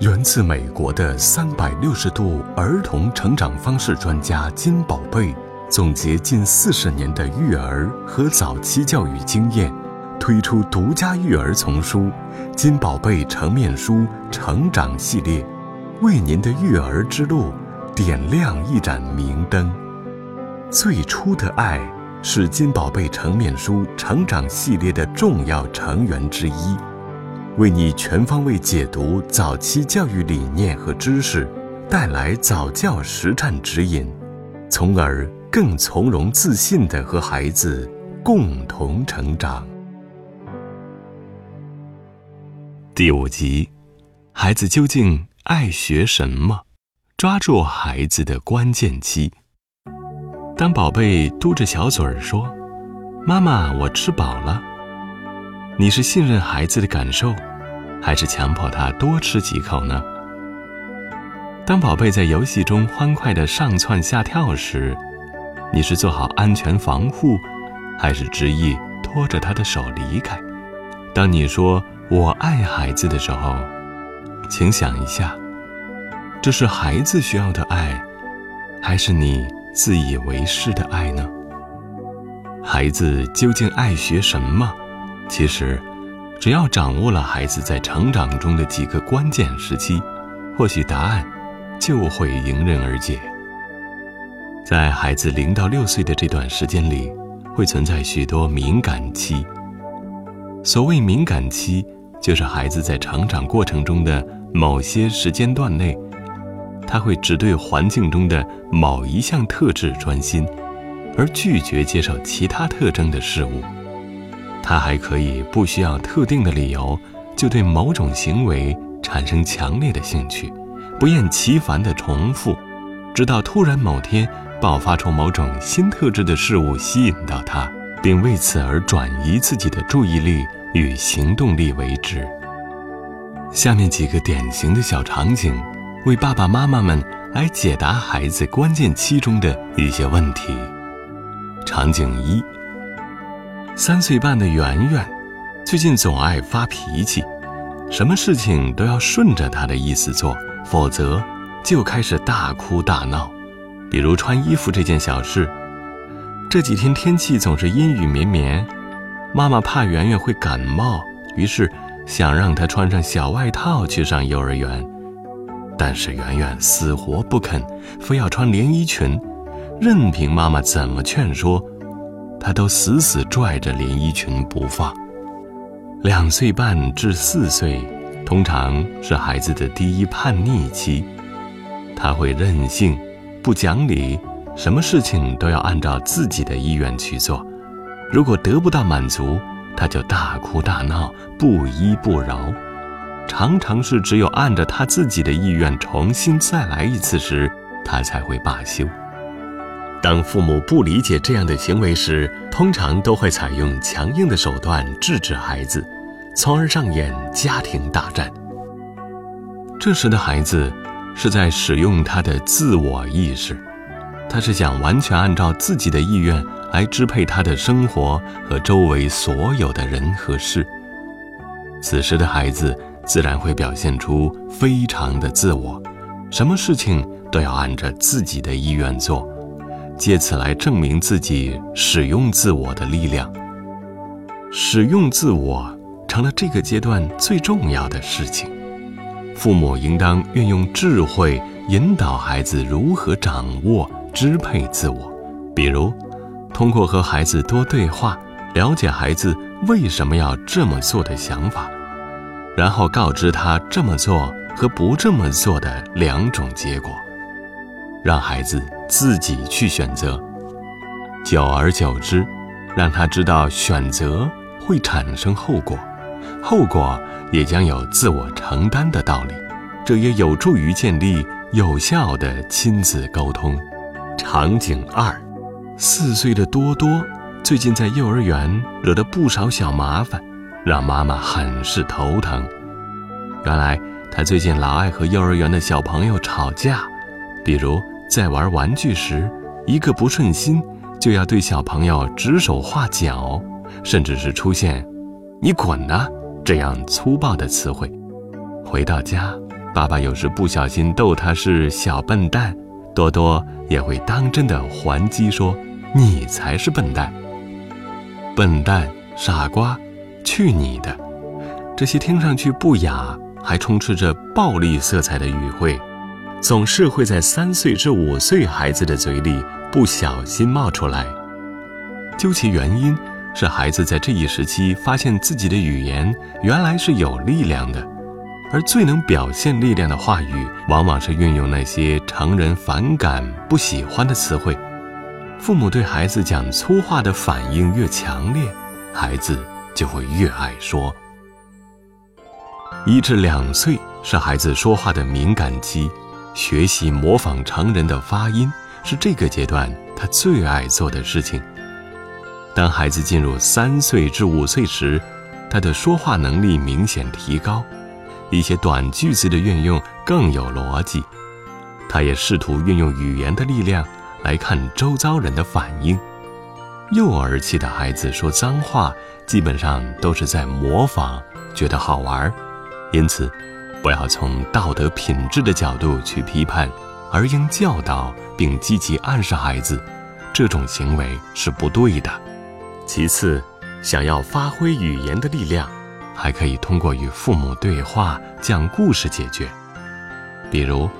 源自美国的三百六十度儿童成长方式专家金宝贝，总结近四十年的育儿和早期教育经验，推出独家育儿丛书《金宝贝成面书成长系列》，为您的育儿之路点亮一盏明灯。最初的爱是金宝贝成面书成长系列的重要成员之一。为你全方位解读早期教育理念和知识，带来早教实战指引，从而更从容自信地和孩子共同成长。第五集，孩子究竟爱学什么？抓住孩子的关键期。当宝贝嘟着小嘴儿说：“妈妈，我吃饱了。”你是信任孩子的感受，还是强迫他多吃几口呢？当宝贝在游戏中欢快地上窜下跳时，你是做好安全防护，还是执意拖着他的手离开？当你说“我爱孩子”的时候，请想一下，这是孩子需要的爱，还是你自以为是的爱呢？孩子究竟爱学什么？其实，只要掌握了孩子在成长中的几个关键时期，或许答案就会迎刃而解。在孩子零到六岁的这段时间里，会存在许多敏感期。所谓敏感期，就是孩子在成长过程中的某些时间段内，他会只对环境中的某一项特质专心，而拒绝接受其他特征的事物。他还可以不需要特定的理由，就对某种行为产生强烈的兴趣，不厌其烦地重复，直到突然某天爆发出某种新特质的事物吸引到他，并为此而转移自己的注意力与行动力为止。下面几个典型的小场景，为爸爸妈妈们来解答孩子关键期中的一些问题。场景一。三岁半的圆圆，最近总爱发脾气，什么事情都要顺着他的意思做，否则就开始大哭大闹。比如穿衣服这件小事，这几天天气总是阴雨绵绵，妈妈怕圆圆会感冒，于是想让她穿上小外套去上幼儿园，但是圆圆死活不肯，非要穿连衣裙，任凭妈妈怎么劝说。他都死死拽着连衣裙不放。两岁半至四岁，通常是孩子的第一叛逆期，他会任性、不讲理，什么事情都要按照自己的意愿去做。如果得不到满足，他就大哭大闹，不依不饶。常常是只有按着他自己的意愿重新再来一次时，他才会罢休。当父母不理解这样的行为时，通常都会采用强硬的手段制止孩子，从而上演家庭大战。这时的孩子是在使用他的自我意识，他是想完全按照自己的意愿来支配他的生活和周围所有的人和事。此时的孩子自然会表现出非常的自我，什么事情都要按着自己的意愿做。借此来证明自己使用自我的力量，使用自我成了这个阶段最重要的事情。父母应当运用智慧引导孩子如何掌握、支配自我，比如通过和孩子多对话，了解孩子为什么要这么做的想法，然后告知他这么做和不这么做的两种结果，让孩子。自己去选择，久而久之，让他知道选择会产生后果，后果也将有自我承担的道理。这也有助于建立有效的亲子沟通。场景二：四岁的多多最近在幼儿园惹了不少小麻烦，让妈妈很是头疼。原来他最近老爱和幼儿园的小朋友吵架，比如。在玩玩具时，一个不顺心，就要对小朋友指手画脚，甚至是出现“你滚呐”这样粗暴的词汇。回到家，爸爸有时不小心逗他是小笨蛋，多多也会当真的还击说：“你才是笨蛋，笨蛋，傻瓜，去你的！”这些听上去不雅，还充斥着暴力色彩的语汇，总是会在三岁至五岁孩子的嘴里不小心冒出来。究其原因，是孩子在这一时期发现自己的语言原来是有力量的，而最能表现力量的话语，往往是运用那些成人反感、不喜欢的词汇。父母对孩子讲粗话的反应越强烈，孩子就会越爱说。一至两岁是孩子说话的敏感期，学习模仿成人的发音是这个阶段他最爱做的事情。当孩子进入三岁至五岁时，他的说话能力明显提高，一些短句子的运用更有逻辑。他也试图运用语言的力量来看周遭人的反应。幼儿期的孩子说脏话，基本上都是在模仿，觉得好玩。因此，不要从道德品质的角度去批判，而应教导并积极暗示孩子，这种行为是不对的。其次，想要发挥语言的力量，还可以通过与父母对话、讲故事解决。比如，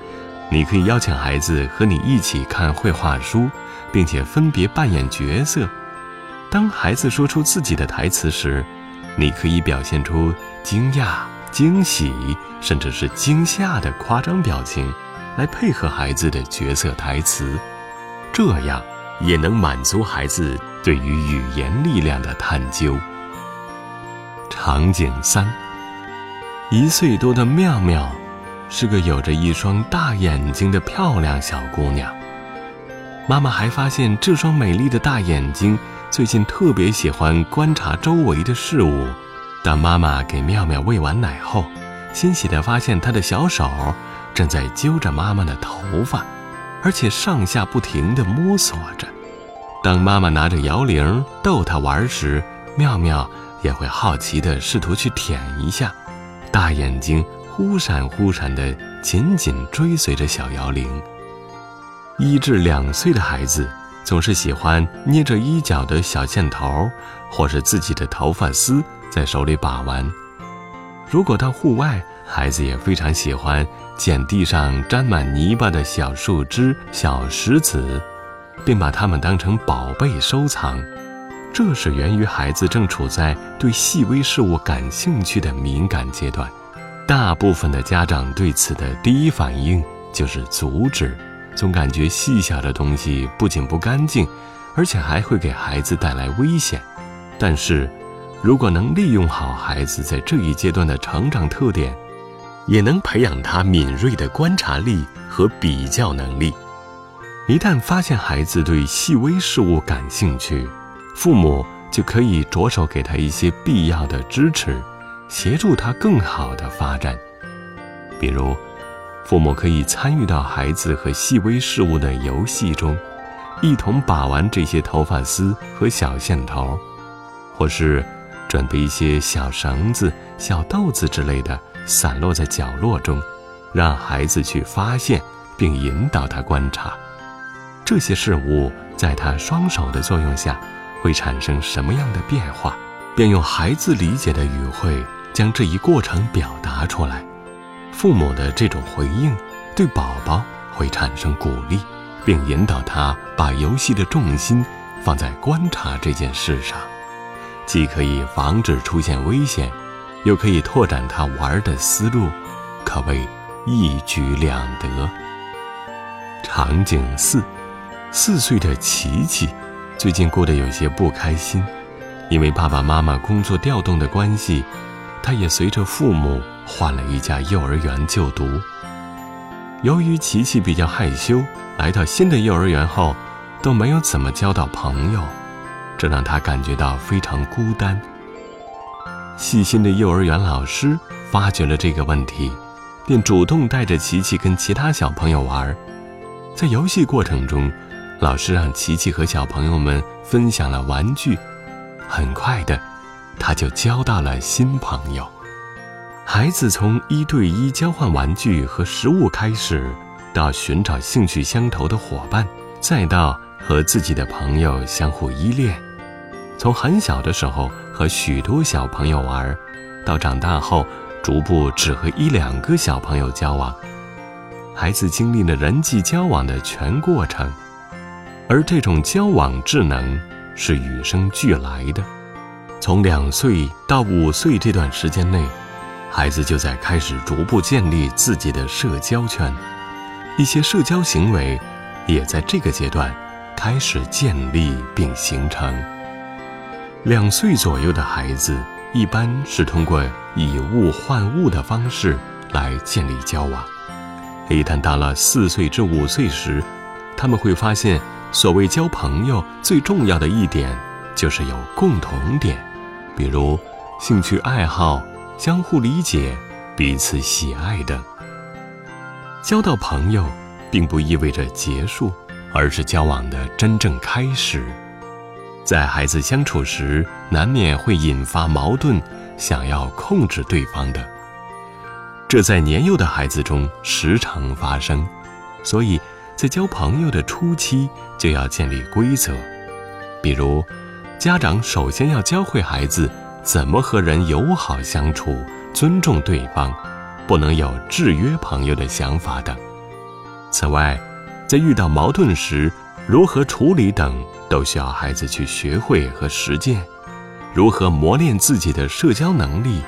你可以邀请孩子和你一起看绘画书，并且分别扮演角色。当孩子说出自己的台词时，你可以表现出惊讶。惊喜，甚至是惊吓的夸张表情，来配合孩子的角色台词，这样也能满足孩子对于语言力量的探究。场景三：一岁多的妙妙，是个有着一双大眼睛的漂亮小姑娘。妈妈还发现，这双美丽的大眼睛最近特别喜欢观察周围的事物。当妈妈给妙妙喂完奶后，欣喜地发现她的小手正在揪着妈妈的头发，而且上下不停地摸索着。当妈妈拿着摇铃逗她玩时，妙妙也会好奇地试图去舔一下，大眼睛忽闪忽闪地紧紧追随着小摇铃。一至两岁的孩子总是喜欢捏着衣角的小线头，或是自己的头发丝。在手里把玩。如果到户外，孩子也非常喜欢捡地上沾满泥巴的小树枝、小石子，并把它们当成宝贝收藏。这是源于孩子正处在对细微事物感兴趣的敏感阶段。大部分的家长对此的第一反应就是阻止，总感觉细小的东西不仅不干净，而且还会给孩子带来危险。但是，如果能利用好孩子在这一阶段的成长特点，也能培养他敏锐的观察力和比较能力。一旦发现孩子对细微事物感兴趣，父母就可以着手给他一些必要的支持，协助他更好的发展。比如，父母可以参与到孩子和细微事物的游戏中，一同把玩这些头发丝和小线头，或是。准备一些小绳子、小豆子之类的，散落在角落中，让孩子去发现，并引导他观察这些事物在他双手的作用下会产生什么样的变化，便用孩子理解的语汇将这一过程表达出来。父母的这种回应对宝宝会产生鼓励，并引导他把游戏的重心放在观察这件事上。既可以防止出现危险，又可以拓展他玩的思路，可谓一举两得。场景四，四岁的琪琪最近过得有些不开心，因为爸爸妈妈工作调动的关系，他也随着父母换了一家幼儿园就读。由于琪琪比较害羞，来到新的幼儿园后都没有怎么交到朋友。这让他感觉到非常孤单。细心的幼儿园老师发觉了这个问题，便主动带着琪琪跟其他小朋友玩。在游戏过程中，老师让琪琪和小朋友们分享了玩具。很快的，他就交到了新朋友。孩子从一对一交换玩具和食物开始，到寻找兴趣相投的伙伴，再到和自己的朋友相互依恋。从很小的时候和许多小朋友玩，到长大后逐步只和一两个小朋友交往，孩子经历了人际交往的全过程，而这种交往智能是与生俱来的。从两岁到五岁这段时间内。孩子就在开始逐步建立自己的社交圈，一些社交行为也在这个阶段开始建立并形成。两岁左右的孩子一般是通过以物换物的方式来建立交往，一旦到了四岁至五岁时，他们会发现，所谓交朋友最重要的一点就是有共同点，比如兴趣爱好。相互理解、彼此喜爱等。交到朋友，并不意味着结束，而是交往的真正开始。在孩子相处时，难免会引发矛盾，想要控制对方的。这在年幼的孩子中时常发生，所以在交朋友的初期就要建立规则，比如，家长首先要教会孩子。怎么和人友好相处，尊重对方，不能有制约朋友的想法等。此外，在遇到矛盾时，如何处理等，都需要孩子去学会和实践。如何磨练自己的社交能力，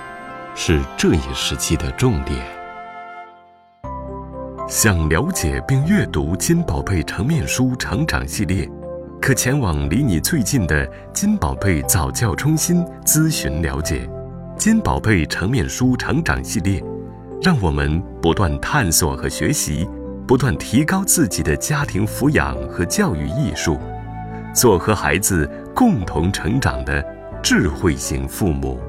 是这一时期的重点。想了解并阅读金宝贝成面书成长系列。可前往离你最近的金宝贝早教中心咨询了解。金宝贝成面书成长系列，让我们不断探索和学习，不断提高自己的家庭抚养和教育艺术，做和孩子共同成长的智慧型父母。